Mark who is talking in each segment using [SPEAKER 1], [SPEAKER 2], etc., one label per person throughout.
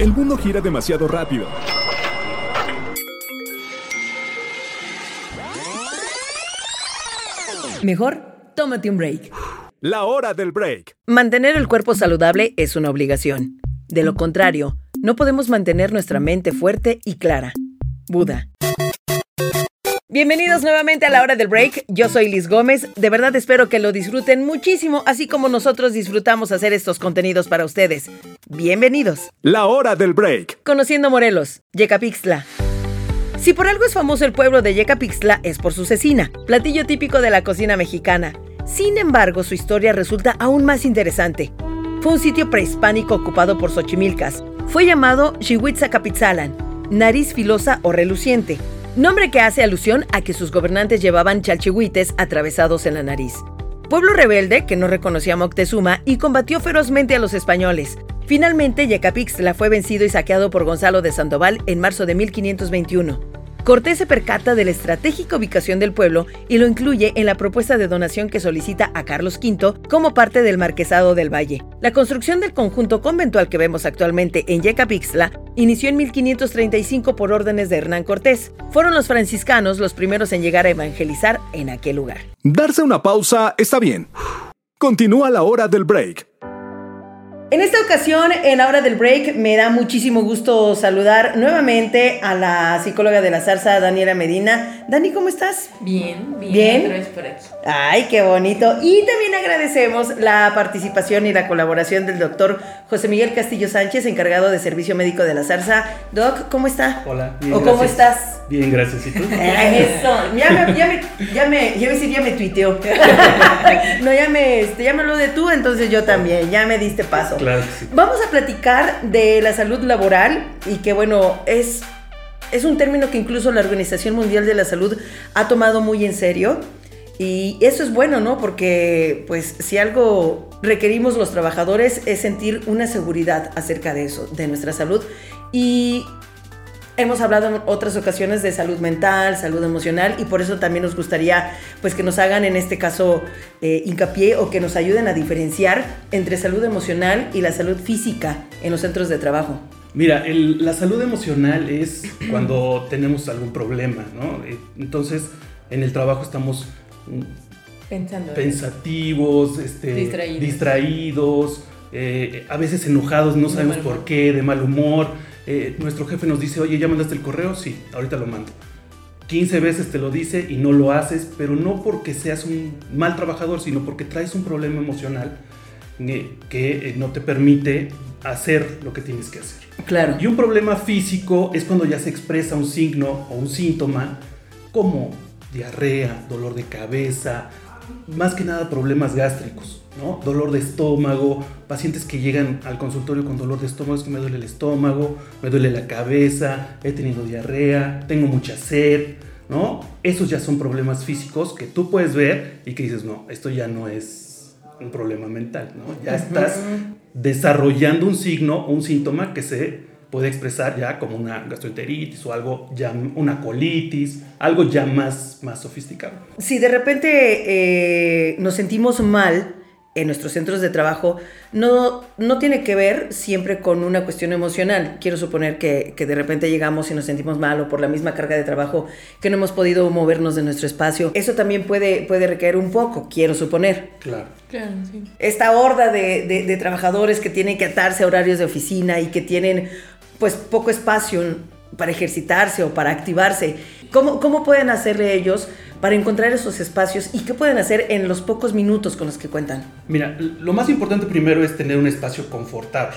[SPEAKER 1] El mundo gira demasiado rápido.
[SPEAKER 2] Mejor, tómate un break.
[SPEAKER 1] La hora del break.
[SPEAKER 2] Mantener el cuerpo saludable es una obligación. De lo contrario, no podemos mantener nuestra mente fuerte y clara. Buda. Bienvenidos nuevamente a la hora del break. Yo soy Liz Gómez. De verdad espero que lo disfruten muchísimo, así como nosotros disfrutamos hacer estos contenidos para ustedes. Bienvenidos.
[SPEAKER 1] La hora del break.
[SPEAKER 2] Conociendo Morelos, Yecapixtla. Si por algo es famoso el pueblo de Yecapixtla es por su cecina, platillo típico de la cocina mexicana. Sin embargo, su historia resulta aún más interesante. Fue un sitio prehispánico ocupado por Xochimilcas. Fue llamado Xihuitzacapitzalan, nariz filosa o reluciente, nombre que hace alusión a que sus gobernantes llevaban chalchihuites atravesados en la nariz. Pueblo rebelde que no reconocía a Moctezuma y combatió ferozmente a los españoles. Finalmente, Yecapixtla fue vencido y saqueado por Gonzalo de Sandoval en marzo de 1521. Cortés se percata de la estratégica ubicación del pueblo y lo incluye en la propuesta de donación que solicita a Carlos V como parte del Marquesado del Valle. La construcción del conjunto conventual que vemos actualmente en Yecapixtla inició en 1535 por órdenes de Hernán Cortés. Fueron los franciscanos los primeros en llegar a evangelizar en aquel lugar.
[SPEAKER 1] Darse una pausa está bien. Continúa la hora del break.
[SPEAKER 2] En esta ocasión, en la hora del break, me da muchísimo gusto saludar nuevamente a la psicóloga de la zarza, Daniela Medina. Dani, ¿cómo estás?
[SPEAKER 3] Bien, bien.
[SPEAKER 2] ¿Bien?
[SPEAKER 3] Otra vez por aquí.
[SPEAKER 2] Ay, qué bonito. Y también agradecemos la participación y la colaboración del doctor José Miguel Castillo Sánchez, encargado de servicio médico de la zarza. Doc, ¿cómo está?
[SPEAKER 4] Hola,
[SPEAKER 2] bien. ¿O cómo estás?
[SPEAKER 4] Bien, gracias. ¿Y tú?
[SPEAKER 2] Eso, ya me, ya me, ya me, ya me, decir, ya me tuiteó. no, ya me, este, ya me lo de tú, entonces yo también, ya me diste paso. Vamos a platicar de la salud laboral y que bueno, es, es un término que incluso la Organización Mundial de la Salud ha tomado muy en serio. Y eso es bueno, ¿no? Porque pues si algo requerimos los trabajadores es sentir una seguridad acerca de eso, de nuestra salud. Y hemos hablado en otras ocasiones de salud mental, salud emocional y por eso también nos gustaría pues que nos hagan en este caso eh, hincapié o que nos ayuden a diferenciar entre salud emocional y la salud física en los centros de trabajo.
[SPEAKER 4] Mira, el- la salud emocional es cuando tenemos algún problema, ¿no? Eh, Entonces, en el trabajo estamos mm,
[SPEAKER 3] Pensando.
[SPEAKER 4] pensativos, este,
[SPEAKER 3] Distraídos.
[SPEAKER 4] distraídos, eh, a veces enojados, no
[SPEAKER 3] De
[SPEAKER 4] sabemos por qué, de mal humor. Eh, nuestro jefe nos dice, oye, ¿ya mandaste el correo? Sí, ahorita lo mando. 15 veces te lo dice y no lo haces, pero no porque seas un mal trabajador, sino porque traes un problema emocional eh, que eh, no te permite hacer lo que tienes que hacer.
[SPEAKER 2] Claro.
[SPEAKER 4] Y un problema físico es cuando ya se expresa un signo o un síntoma como diarrea, dolor de cabeza, más que nada problemas gástricos, ¿no? Dolor de estómago, pacientes que llegan al consultorio con dolor de estómago, es que me duele el estómago, me duele la cabeza, he tenido diarrea, tengo mucha sed, ¿no? Esos ya son problemas físicos que tú puedes ver y que dices, no, esto ya no es un problema mental, ¿no? Ya estás desarrollando un signo o un síntoma que se puede expresar ya como una gastroenteritis o algo ya una colitis, algo ya más, más sofisticado.
[SPEAKER 2] Si de repente eh, nos sentimos mal en nuestros centros de trabajo, no, no tiene que ver siempre con una cuestión emocional. Quiero suponer que, que de repente llegamos y nos sentimos mal o por la misma carga de trabajo que no hemos podido movernos de nuestro espacio. Eso también puede, puede recaer un poco, quiero suponer.
[SPEAKER 4] Claro.
[SPEAKER 3] Claro, sí.
[SPEAKER 2] esta horda de, de- de trabajadores que tienen que atarse a horarios de oficina y que tienen pues poco espacio para ejercitarse o para activarse. ¿Cómo, cómo pueden hacerle ellos para encontrar esos espacios y qué pueden hacer en los pocos minutos con los que cuentan?
[SPEAKER 4] Mira, lo más importante primero es tener un espacio confortable.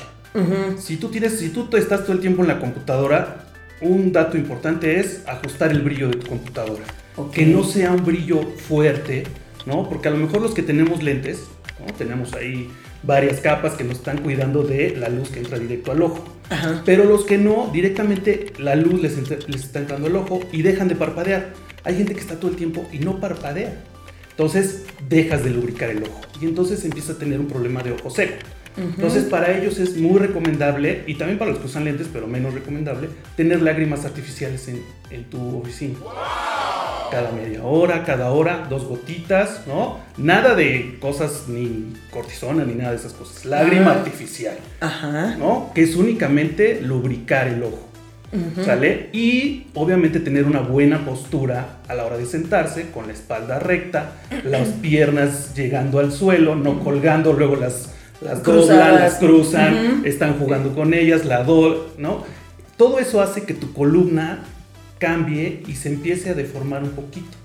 [SPEAKER 4] Si tú tienes, si tú estás todo el tiempo en la computadora, un dato importante es ajustar el brillo de tu computadora.
[SPEAKER 2] Ok.
[SPEAKER 4] Que no sea un brillo fuerte, ¿no? Porque a lo mejor los que tenemos lentes, ¿no? Tenemos ahí varias capas que nos están cuidando de la luz que entra directo al ojo.
[SPEAKER 2] Ajá.
[SPEAKER 4] Pero los que no, directamente la luz les, entra- les está entrando al ojo y dejan de parpadear. Hay gente que está todo el tiempo y no parpadea. Entonces dejas de lubricar el ojo y entonces empieza a tener un problema de ojo seco. Entonces para ellos es muy recomendable, y también para los que usan lentes, pero menos recomendable, tener lágrimas artificiales en, en tu oficina. Cada media hora, cada hora, dos gotitas, ¿no? Nada de cosas ni cortisona ni nada de esas cosas. Lágrima
[SPEAKER 2] Ah.
[SPEAKER 4] artificial,
[SPEAKER 2] Ajá.
[SPEAKER 4] ¿no? Que es únicamente lubricar el ojo. ¿Sale? Y obviamente tener una buena postura a la hora de sentarse, con la espalda recta, las piernas llegando al suelo, no colgando, luego las, las doblan, las cruzan,
[SPEAKER 2] Ujú.
[SPEAKER 4] están jugando con ellas, la do, ¿no? Todo eso hace que tu columna cambie y se empiece a deformar un poquito.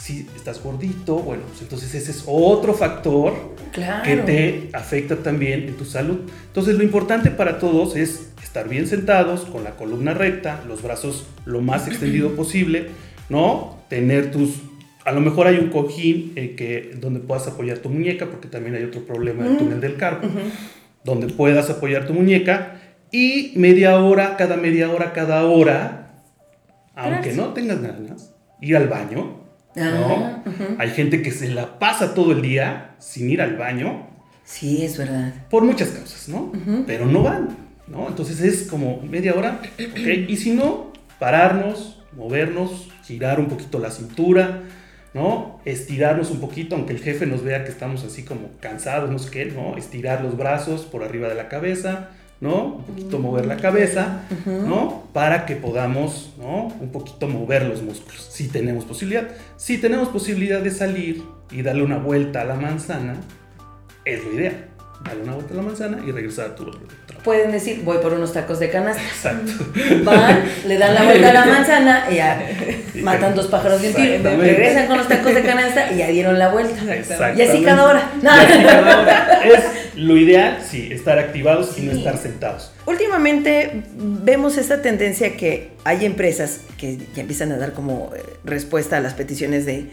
[SPEAKER 4] Si estás gordito, bueno, pues entonces ese es otro factor
[SPEAKER 2] Claro.
[SPEAKER 4] que te afecta también en tu salud. Entonces lo importante para todos es estar bien sentados, con la columna recta, los brazos lo más extendido posible, ¿no? Tener tus... A lo mejor hay un cojín eh, que, donde puedas apoyar tu muñeca, porque también hay otro problema del túnel del carpo, donde puedas apoyar tu muñeca y media hora, cada media hora, cada hora, aunque no tengas ganas, ir al baño, ¿no?
[SPEAKER 2] Ah.
[SPEAKER 4] Hay gente que se la pasa todo el día sin ir al baño
[SPEAKER 2] Sí, es verdad.
[SPEAKER 4] por muchas causas, ¿no? Pero no van, ¿no? Entonces es como media hora, ¿ok? Y si no, pararnos, movernos, girar un poquito la cintura, ¿no? Estirarnos un poquito, aunque el jefe nos vea que estamos así como cansados, no sé qué, ¿no? Estirar los brazos por arriba de la cabeza, ¿no? Un poquito mover la cabeza, ¿no? Para que podamos, ¿no? Un poquito mover los músculos, si tenemos posibilidad. Si tenemos posibilidad de salir y darle una vuelta a la manzana, es lo ideal. Darle una vuelta a la manzana y regresar a tu trabajo.
[SPEAKER 2] Pueden decir, voy por unos tacos de canasta.
[SPEAKER 4] Exacto.
[SPEAKER 2] Van, le dan la vuelta a la manzana y ya matan dos pájaros de un tiro. Regresan con los tacos de canasta y ya dieron la vuelta. Y así cada hora.
[SPEAKER 4] Y así cada hora. Es lo ideal, sí, estar activados y no estar sentados.
[SPEAKER 2] Últimamente vemos esta tendencia que hay empresas que ya empiezan a dar como eh, respuesta a las peticiones de,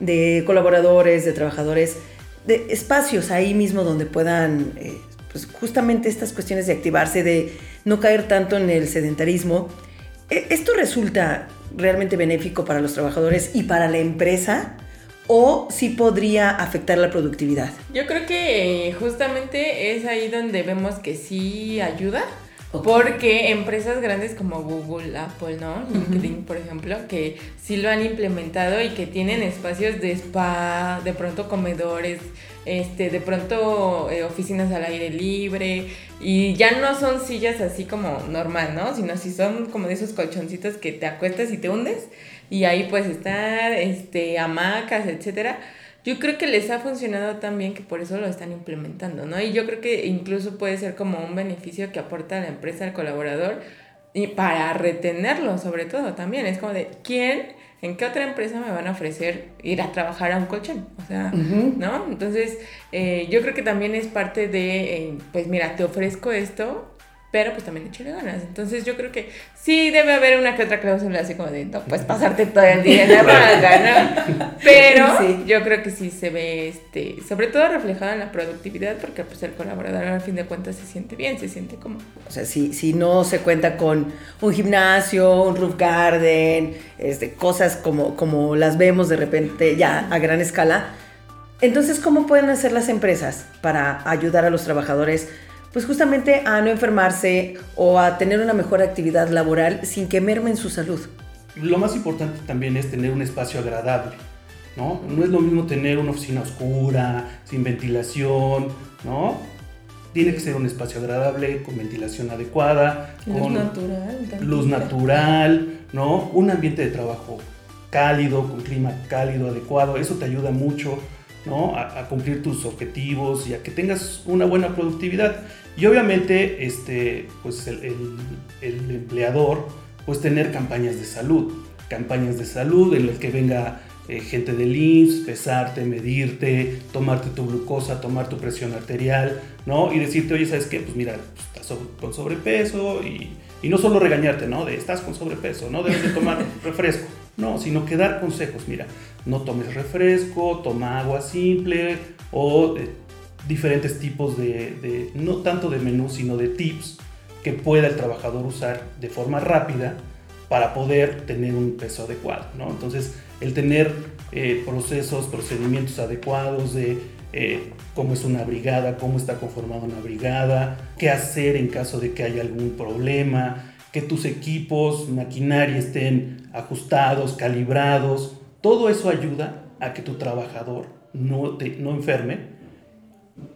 [SPEAKER 2] de colaboradores, de trabajadores, de espacios ahí mismo donde puedan, eh, pues justamente estas cuestiones de activarse, de no caer tanto en el sedentarismo. Eh, ¿Esto resulta realmente benéfico para los trabajadores y para la empresa? ¿O sí podría afectar la productividad?
[SPEAKER 3] Yo creo que eh, justamente es ahí donde vemos que sí ayuda. Porque empresas grandes como Google, Apple, ¿no? LinkedIn, por ejemplo, que sí lo han implementado y que tienen espacios de spa, de pronto comedores, este, de pronto eh, oficinas al aire libre y ya no son sillas así como normal, ¿no? Sino si son como de esos colchoncitos que te acuestas y te hundes y ahí puedes estar, este, hamacas, etcétera. Yo creo que les ha funcionado tan bien que por eso lo están implementando, ¿no? Y yo creo que incluso puede ser como un beneficio que aporta la empresa al colaborador y para retenerlo, sobre todo también. Es como de, ¿quién, en qué otra empresa me van a ofrecer ir a trabajar a un colchón? O sea, ¿no? Entonces, eh, yo creo que también es parte de, eh, pues mira, te ofrezco esto, pero pues también échale ganas. Entonces yo creo que sí debe haber una que otra cláusula así como de, no puedes pasarte todo el día en la banca, ¿no? Pero
[SPEAKER 2] Sí.
[SPEAKER 3] yo creo que sí se ve, este, sobre todo reflejado en la productividad, porque pues el colaborador al fin de cuentas se siente bien, se siente como...
[SPEAKER 2] O sea, si, si no se cuenta con un gimnasio, un roof garden, este, cosas como, como las vemos de repente ya a gran escala, entonces, ¿cómo pueden hacer las empresas para ayudar a los trabajadores? Pues justamente a no enfermarse o a tener una mejor actividad laboral sin que mermen su salud.
[SPEAKER 4] Lo más importante también es tener un espacio agradable, ¿no? No es lo mismo tener una oficina oscura, sin ventilación, ¿no? Tiene que ser un espacio agradable, con ventilación adecuada, con
[SPEAKER 3] natural.
[SPEAKER 4] luz natural, ¿no? Un ambiente de trabajo cálido, con clima cálido, adecuado, eso te ayuda mucho, ¿no? A, a cumplir tus objetivos y a que tengas una buena productividad. Y obviamente, este, pues el, el- el empleador, pues tener campañas de salud, campañas de salud en las que venga eh, gente del IMSS, pesarte, medirte, tomarte tu glucosa, tomar tu presión arterial, ¿no? Y decirte, oye, ¿sabes qué? Pues mira, pues, estás sobre- con sobrepeso y, y no solo regañarte, ¿no? De estás con sobrepeso, no debes de tomar refresco, no, sino que dar consejos, mira, no tomes refresco, toma agua simple o eh, diferentes tipos de, de- no tanto de menú, sino de tips que pueda el trabajador usar de forma rápida para poder tener un peso adecuado, ¿no? Entonces, el tener eh, procesos, procedimientos adecuados de eh, cómo es una brigada, cómo está conformada una brigada, qué hacer en caso de que haya algún problema, que tus equipos, maquinaria estén ajustados, calibrados, Todo eso ayuda a que tu trabajador no, te, no enferme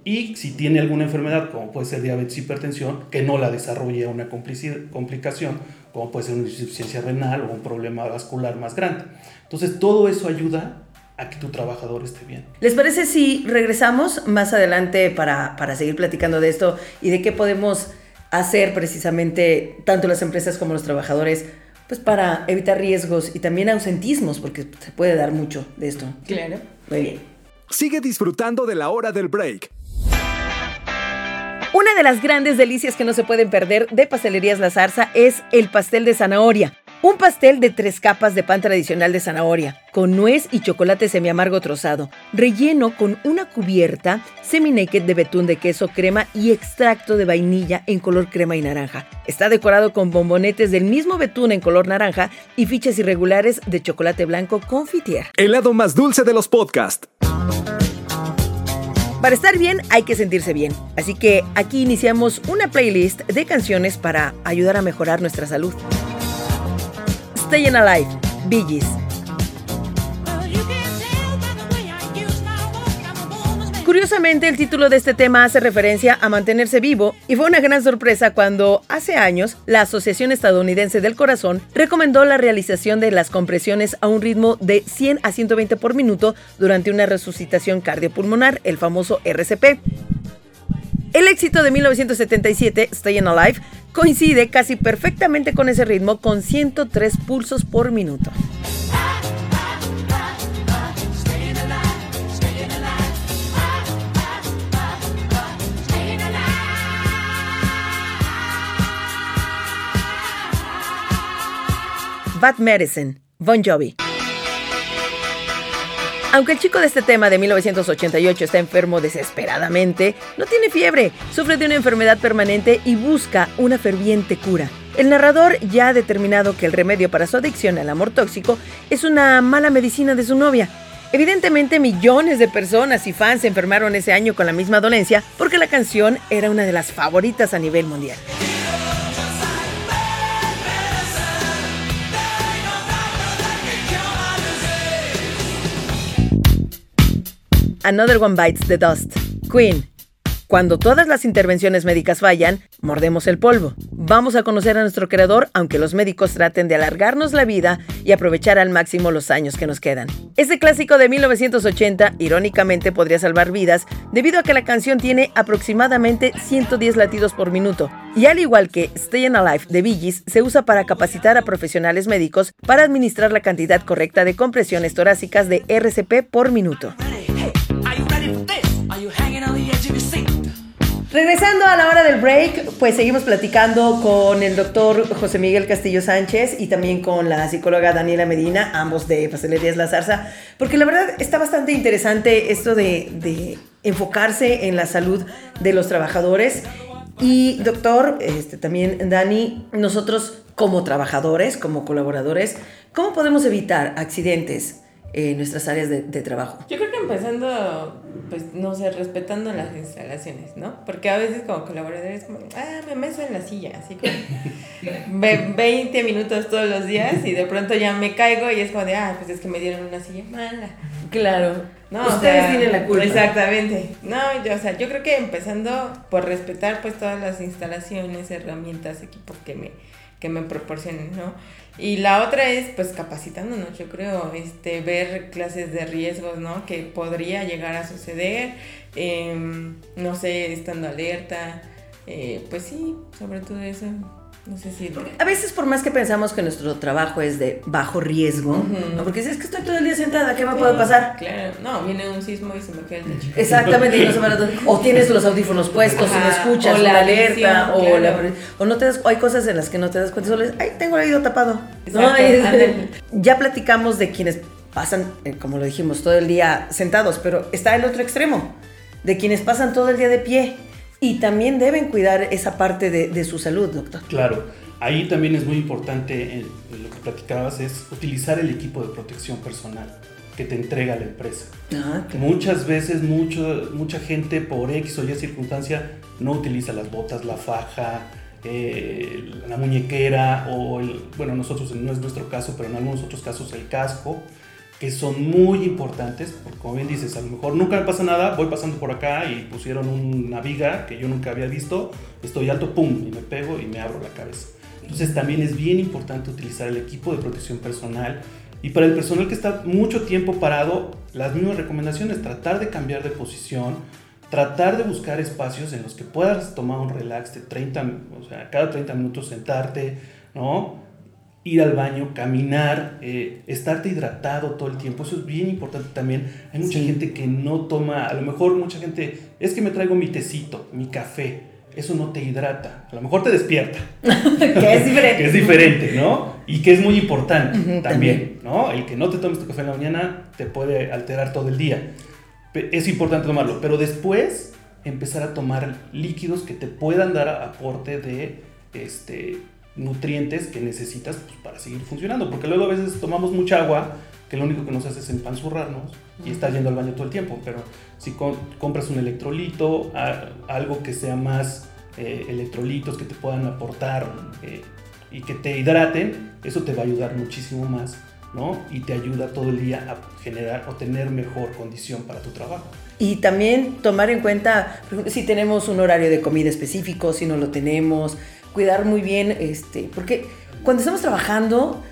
[SPEAKER 4] y si tiene alguna enfermedad, como puede ser diabetes, hipertensión, que no la desarrolle una complicación, como puede ser una insuficiencia renal o un problema vascular más grande. Entonces, todo eso ayuda a que tu trabajador esté bien.
[SPEAKER 2] ¿Les parece si regresamos más adelante para, para seguir platicando de esto y de qué podemos hacer precisamente tanto las empresas como los trabajadores pues para evitar riesgos y también ausentismos, porque se puede dar mucho de esto.
[SPEAKER 3] Claro.
[SPEAKER 2] Muy bien.
[SPEAKER 1] Sigue disfrutando de la hora del break.
[SPEAKER 2] Una de las grandes delicias que no se pueden perder de Pastelerías La Zarza es el pastel de zanahoria. Un pastel de tres capas de pan tradicional de zanahoria, con nuez y chocolate semiamargo trozado, relleno con una cubierta semi-naked de betún de queso, crema y extracto de vainilla en color crema y naranja. Está decorado con bombonetes del mismo betún en color naranja y fichas irregulares de chocolate blanco confitier.
[SPEAKER 1] El lado más dulce de los podcasts.
[SPEAKER 2] Para estar bien hay que sentirse bien, así que aquí iniciamos una playlist de canciones para ayudar a mejorar nuestra salud. Stayin' Alive, Bee. Curiosamente, el título de este tema hace referencia a mantenerse vivo y fue una gran sorpresa cuando, hace años, la Asociación Estadounidense del Corazón recomendó la realización de las compresiones a un ritmo de 100 a 120 por minuto durante una resucitación cardiopulmonar, el famoso RCP. El éxito de 1977, Stayin' Alive, coincide casi perfectamente con ese ritmo con 103 pulsos por minuto. Bad Medicine, Bon Jovi. Aunque el chico de este tema de 1988 está enfermo desesperadamente, no tiene fiebre, sufre de una enfermedad permanente y busca una ferviente cura. El narrador ya ha determinado que el remedio para su adicción al amor tóxico es una mala medicina de su novia. Evidentemente millones de personas y fans se enfermaron ese año con la misma dolencia porque la canción era una de las favoritas a nivel mundial. Another One Bites the Dust. Queen. Cuando todas las intervenciones médicas fallan, mordemos el polvo. Vamos a conocer a nuestro creador, aunque los médicos traten de alargarnos la vida y aprovechar al máximo los años que nos quedan. Este clásico de 1980, irónicamente, podría salvar vidas debido a que la canción tiene aproximadamente 110 latidos por minuto. Y al igual que Stayin' Alive de Bee Gees, se usa para capacitar a profesionales médicos para administrar la cantidad correcta de compresiones torácicas de RCP por minuto. Regresando a la hora del break, pues seguimos platicando con el doctor José Miguel Castillo Sánchez y también con la psicóloga Daniela Medina, ambos de Pastelerías La Zarza, porque la verdad está bastante interesante esto de, de enfocarse en la salud de los trabajadores. Y doctor, este, también Dani, nosotros como trabajadores, como colaboradores, ¿cómo podemos evitar accidentes? En nuestras áreas de, de, trabajo.
[SPEAKER 3] Yo creo que empezando, pues, no sé, respetando las instalaciones, ¿no? Porque a veces como colaboradores, como, ah, me meso en la silla, así como 20 minutos todos los días y de pronto ya me caigo y es como de, ah, pues es que me dieron una silla mala.
[SPEAKER 2] Claro.
[SPEAKER 3] No,
[SPEAKER 2] Ustedes
[SPEAKER 3] o sea,
[SPEAKER 2] tienen la culpa.
[SPEAKER 3] Exactamente. No, yo, o sea, yo creo que empezando por respetar pues todas las instalaciones, herramientas, equipos que me, que me proporcionen, ¿no? Y la otra es, pues, capacitándonos, yo creo, este, ver clases de riesgos, ¿no? Que podría llegar a suceder, eh, no sé, estando alerta, eh, pues sí, sobre todo eso. No sé si...
[SPEAKER 2] Porque a veces por más que pensamos que nuestro trabajo es de bajo riesgo, uh -huh. ¿no? porque si es que estoy todo el día sentada, ¿qué me sí, puede pasar?
[SPEAKER 3] Claro, no, viene un sismo y se me cae el techo.
[SPEAKER 2] Exactamente, y no se van a... o tienes los audífonos puestos, Ajá, y no escuchas, o la alerta, o, claro. la... o no te das, o hay cosas en las que no te das cuenta, solo es, ay, tengo el oído tapado. ¿no? ya platicamos de quienes pasan, eh, como lo dijimos, todo el día sentados, pero está el otro extremo, de quienes pasan todo el día de pie. Y también deben cuidar esa parte de, de, su salud, doctor.
[SPEAKER 4] Claro, ahí también es muy importante, eh, lo que platicabas, es utilizar el equipo de protección personal que te entrega la empresa.
[SPEAKER 2] Ah.
[SPEAKER 4] Muchas veces mucho, mucha gente por X o Y circunstancia no utiliza las botas, la faja, eh, la muñequera o el, bueno, nosotros no es nuestro caso, pero en algunos otros casos el casco que son muy importantes, porque como bien dices, a lo mejor nunca me pasa nada, voy pasando por acá y pusieron una viga que yo nunca había visto, estoy alto, pum, y me pego y me abro la cabeza. Entonces también es bien importante utilizar el equipo de protección personal y para el personal que está mucho tiempo parado, las mismas recomendaciones, tratar de cambiar de posición, tratar de buscar espacios en los que puedas tomar un relax de 30, o sea, cada 30 minutos sentarte, ¿no? Ir al baño, caminar, eh, estarte hidratado todo el tiempo, eso es bien importante también. Hay mucha gente que no toma, a lo mejor mucha gente, es que me traigo mi tecito, mi café, eso no te hidrata, a lo mejor te despierta.
[SPEAKER 2] que es diferente.
[SPEAKER 4] que es diferente, ¿no? Y que es muy importante también, ¿no? El que no te tomes tu café en la mañana te puede alterar todo el día. Es importante tomarlo, pero después empezar a tomar líquidos que te puedan dar aporte de este, nutrientes que necesitas pues, para seguir funcionando. Porque luego a veces tomamos mucha agua que lo único que nos hace es empanzurrarnos y estar yendo al baño todo el tiempo. Pero si compras un electrolito, algo que sea más eh, electrolitos que te puedan aportar eh, y que te hidraten, eso te va a ayudar muchísimo más, ¿no? Y te ayuda todo el día a generar o tener mejor condición para tu trabajo.
[SPEAKER 2] Y también tomar en cuenta si tenemos un horario de comida específico, si no lo tenemos, cuidar muy bien, este, porque cuando estamos trabajando,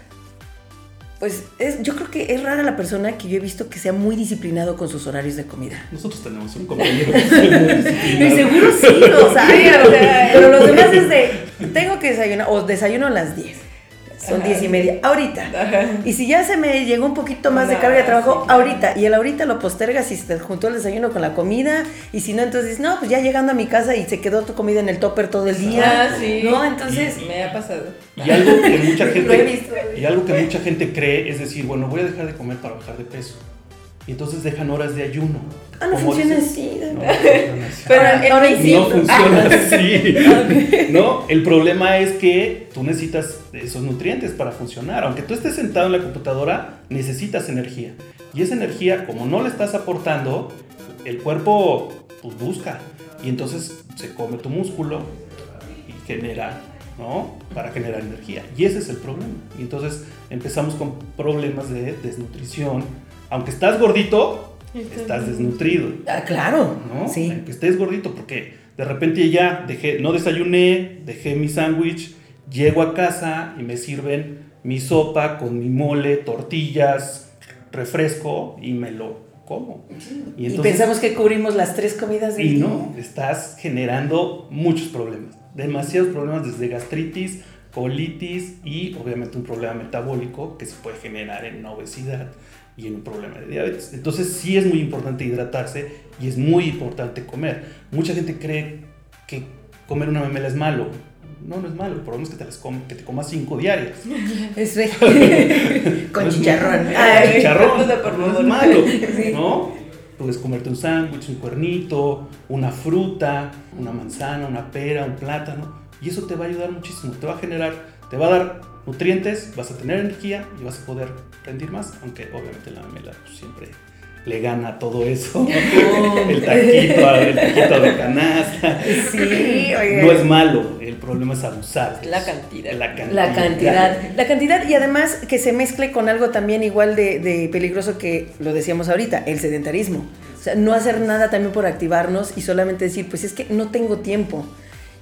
[SPEAKER 2] pues es, yo creo que es rara la persona que yo he visto que sea muy disciplinado con sus horarios de comida.
[SPEAKER 4] Nosotros tenemos un compañero que es muy disciplinado.
[SPEAKER 2] seguro sí, o sea, pero los demás es de, tengo que desayunar, o desayuno a las 10 son diez y media, ahorita. Y si ya se me llegó un poquito más de carga de trabajo, ahorita. Y el ahorita lo postergas y se te juntó el desayuno con la comida. Y si no, entonces, no, pues ya llegando a mi casa y se quedó tu comida en el topper todo el día.
[SPEAKER 3] Ah, sí.
[SPEAKER 2] ¿No? Entonces.
[SPEAKER 3] me ha pasado.
[SPEAKER 4] Y algo que mucha gente. y algo que mucha gente cree es decir, bueno, voy a dejar de comer para bajar de peso y entonces dejan horas de ayuno.
[SPEAKER 2] Ah, no funciona así.
[SPEAKER 4] No, Pero no funciona así. ¿No? El problema es que tú necesitas esos nutrientes para funcionar. Aunque tú estés sentado en la computadora, necesitas energía. Y esa energía, como no le estás aportando, el cuerpo pues, busca. Y entonces se come tu músculo y genera ¿no? Para generar energía. Y ese es el problema. Y entonces empezamos con problemas de desnutrición, aunque estás gordito, estás desnutrido.
[SPEAKER 2] Ah, claro.
[SPEAKER 4] ¿no? Sí. Aunque estés gordito, porque de repente ya dejé, no desayuné, dejé mi sándwich, llego a casa y me sirven mi sopa con mi mole, tortillas, refresco y me lo como.
[SPEAKER 2] Y, pensamos que cubrimos las tres comidas
[SPEAKER 4] Y no, estás generando muchos problemas. Demasiados problemas desde gastritis, colitis y obviamente un problema metabólico que se puede generar en obesidad y en un problema de diabetes. Entonces sí es muy importante hidratarse y es muy importante comer. Mucha gente cree que comer una memela es malo. No, no es malo. El problema es que te, las que te comas cinco diarias.
[SPEAKER 2] Eso Con chicharrón.
[SPEAKER 4] chicharrón. No es malo. ¿No? Puedes comerte un sándwich, un cuernito, una fruta, una manzana, una pera, un plátano. Y eso te va a ayudar muchísimo. Te va a generar, te va a dar nutrientes, vas a tener energía y vas a poder rendir más, aunque obviamente la memela pues, siempre le gana todo eso. el, taquito, el taquito de canasta.
[SPEAKER 2] Sí,
[SPEAKER 4] No es malo, el problema es abusar.
[SPEAKER 3] La cantidad.
[SPEAKER 2] La cantidad. La cantidad. La cantidad y además que se mezcle con algo también igual de, de peligroso que lo decíamos ahorita, el sedentarismo. O sea, no hacer nada también por activarnos y solamente decir, pues es que no tengo tiempo.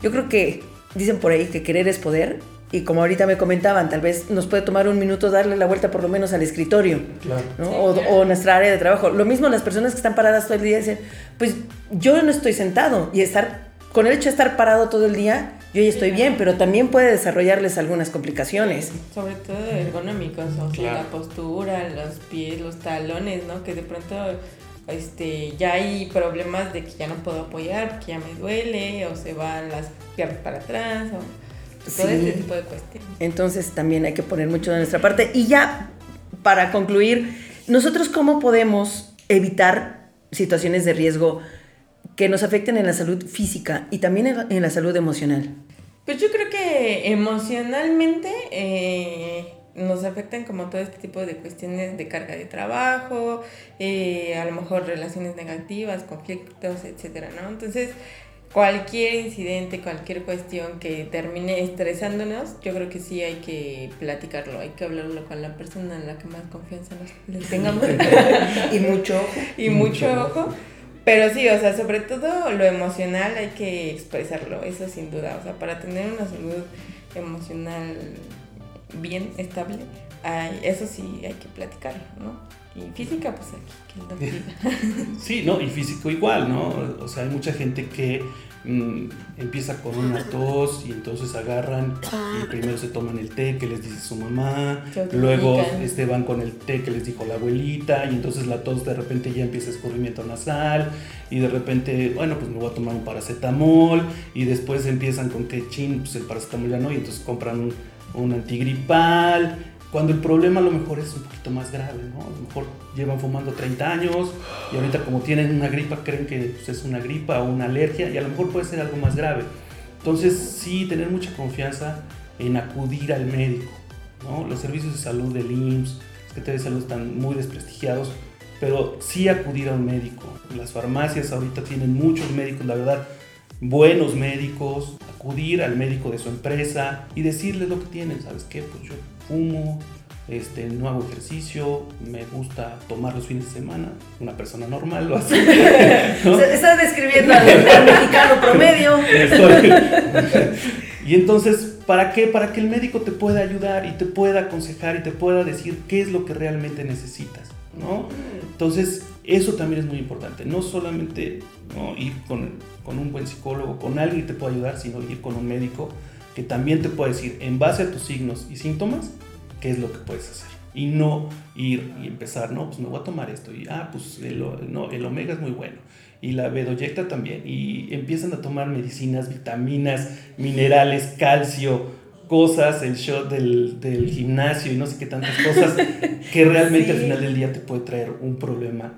[SPEAKER 2] Yo creo que dicen por ahí que querer es poder y como ahorita me comentaban, tal vez nos puede tomar un minuto darle la vuelta por lo menos al escritorio o, nuestra área de trabajo. Lo mismo las personas que están paradas todo el día dicen, pues yo no estoy sentado y estar, con el hecho de estar parado todo el día, yo ya estoy bien, pero también puede desarrollarles algunas complicaciones.
[SPEAKER 3] Sobre todo ergonómicos, o sea, la postura, los pies, los talones, ¿no? Que de pronto este, ya hay problemas de que ya no puedo apoyar, que ya me duele, o se van las piernas para atrás, o todo ese tipo de cuestiones.
[SPEAKER 2] Entonces también hay que poner mucho de nuestra parte. Y ya, para concluir, nosotros cómo podemos evitar situaciones de riesgo que nos afecten en la salud física y también en la salud emocional.
[SPEAKER 3] Pues yo creo que emocionalmente eh, nos afectan como todo este tipo de cuestiones de carga de trabajo, eh, a lo mejor relaciones negativas, conflictos, etcétera, ¿no? Entonces, cualquier incidente, cualquier cuestión que termine estresándonos, yo creo que sí hay que platicarlo, hay que hablarlo con la persona en la que más confianza nos le tengamos.
[SPEAKER 2] y mucho ojo.
[SPEAKER 3] y mucho ojo. Pero sí, o sea, sobre todo lo emocional hay que expresarlo, eso sin duda. O sea, para tener una salud emocional bien estable, hay, eso sí hay que platicarlo, ¿no? Y física, pues aquí, que
[SPEAKER 4] Sí, no, y físico igual, ¿no? O sea, hay mucha gente que Mm, empieza con una tos y entonces agarran y primero se toman el té que les dice su mamá, luego este, van con el té que les dijo la abuelita y entonces la tos de repente ya empieza escurrimiento nasal y de repente, bueno, pues me voy a tomar un paracetamol y después empiezan con que chin, pues el paracetamol ya no y entonces compran un, un antigripal cuando el problema a lo mejor es un poquito más grave, ¿no? A lo mejor llevan fumando 30 años y ahorita como tienen una gripa creen que pues, es una gripa o una alergia y a lo mejor puede ser algo más grave. Entonces sí, tener mucha confianza en acudir al médico, ¿no? Los servicios de salud del IMSS, que de salud están muy desprestigiados, pero sí acudir a un médico. Las farmacias ahorita tienen muchos médicos, la verdad, buenos médicos, acudir al médico de su empresa y decirle lo que tienen, ¿sabes qué? Pues yo fumo, este, no hago ejercicio, me gusta tomar los fines de semana, una persona normal lo hace.
[SPEAKER 2] Estás describiendo al, mexicano promedio.
[SPEAKER 4] y entonces, ¿para qué? Para que el médico te pueda ayudar y te pueda aconsejar y te pueda decir qué es lo que realmente necesitas, ¿no? Entonces, eso también es muy importante, no solamente ir con, con un buen psicólogo, con alguien que te pueda ayudar, sino ir con un médico que también te puede decir, en base a tus signos y síntomas, qué es lo que puedes hacer. Y no ir y empezar, no, pues me voy a tomar esto. Y, ah, pues el, no, el omega es muy bueno. Y la bedoyecta también. Y empiezan a tomar medicinas, vitaminas, minerales, calcio, cosas, el shot del, del gimnasio y no sé qué tantas cosas, que realmente al final del día te puede traer un problema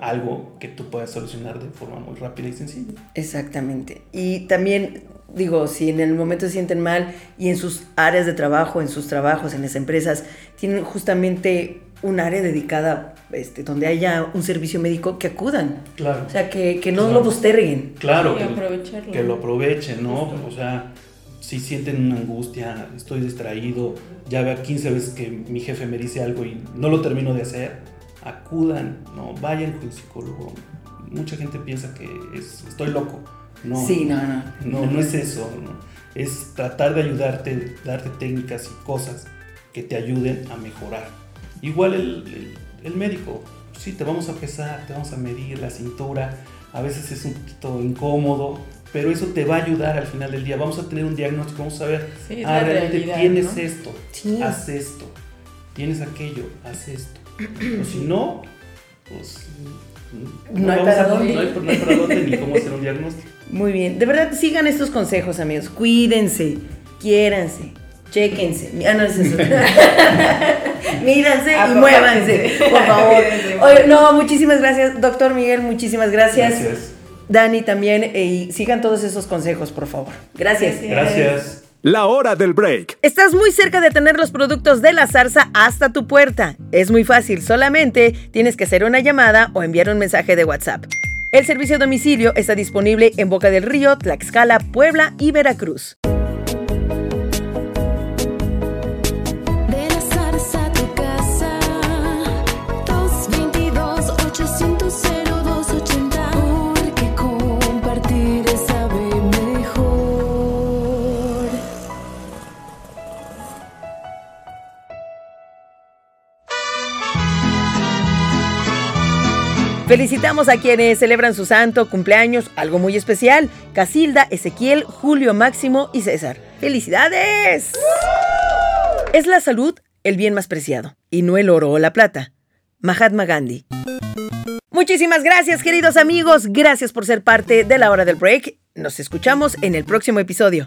[SPEAKER 4] algo que tú puedas solucionar de forma muy rápida y sencilla.
[SPEAKER 2] Exactamente. Y también digo, si en el momento se sienten mal y en sus áreas de trabajo, en sus trabajos, en las empresas, tienen justamente un área dedicada este, donde haya un servicio médico que acudan.
[SPEAKER 4] Claro.
[SPEAKER 2] O sea, que, que no lo posterguen.
[SPEAKER 4] Claro, que, que, lo aprovechen, ¿no? O sea, si sienten una angustia, estoy distraído, ya veo 15 veces que mi jefe me dice algo y no lo termino de hacer, acudan, ¿no? Vayan con el psicólogo. Mucha gente piensa que es, estoy loco no,
[SPEAKER 2] sí, no, no.
[SPEAKER 4] No, no es eso. Es tratar de ayudarte, darte técnicas y cosas que te ayuden a mejorar. Igual el, el, médico, sí, te vamos a pesar, te vamos a medir la cintura. A veces es un poquito incómodo, pero eso te va a ayudar al final del día. Vamos a tener un diagnóstico, vamos a ver, ah, realmente tienes esto, haz esto, tienes aquello, haz esto. O si no, pues
[SPEAKER 2] no, hay para dónde.
[SPEAKER 4] No hay, no hay para dónde ni cómo hacer un diagnóstico.
[SPEAKER 2] Muy bien. De verdad, sigan estos consejos, amigos. Cuídense, quiéranse, chéquense. Ah, no es eso. Míranse y muévanse, por favor. no, muchísimas gracias, doctor Miguel, muchísimas gracias.
[SPEAKER 4] Gracias.
[SPEAKER 2] Dani también, eh, y sigan todos esos consejos, por favor. Gracias.
[SPEAKER 4] Gracias.
[SPEAKER 1] La hora del break.
[SPEAKER 2] Estás muy cerca de tener los productos de la zarza hasta tu puerta. Es muy fácil, solamente tienes que hacer una llamada o enviar un mensaje de WhatsApp. El servicio domicilio está disponible en Boca del Río, Tlaxcala, Puebla y Veracruz. Felicitamos a quienes celebran su santo, cumpleaños, algo muy especial. Casilda, Ezequiel, Julio Máximo y César. ¡Felicidades! Es la salud el bien más preciado, y no el oro o la plata. Mahatma Gandhi. Muchísimas gracias, queridos amigos. Gracias por ser parte de la hora del break. Nos escuchamos en el próximo episodio.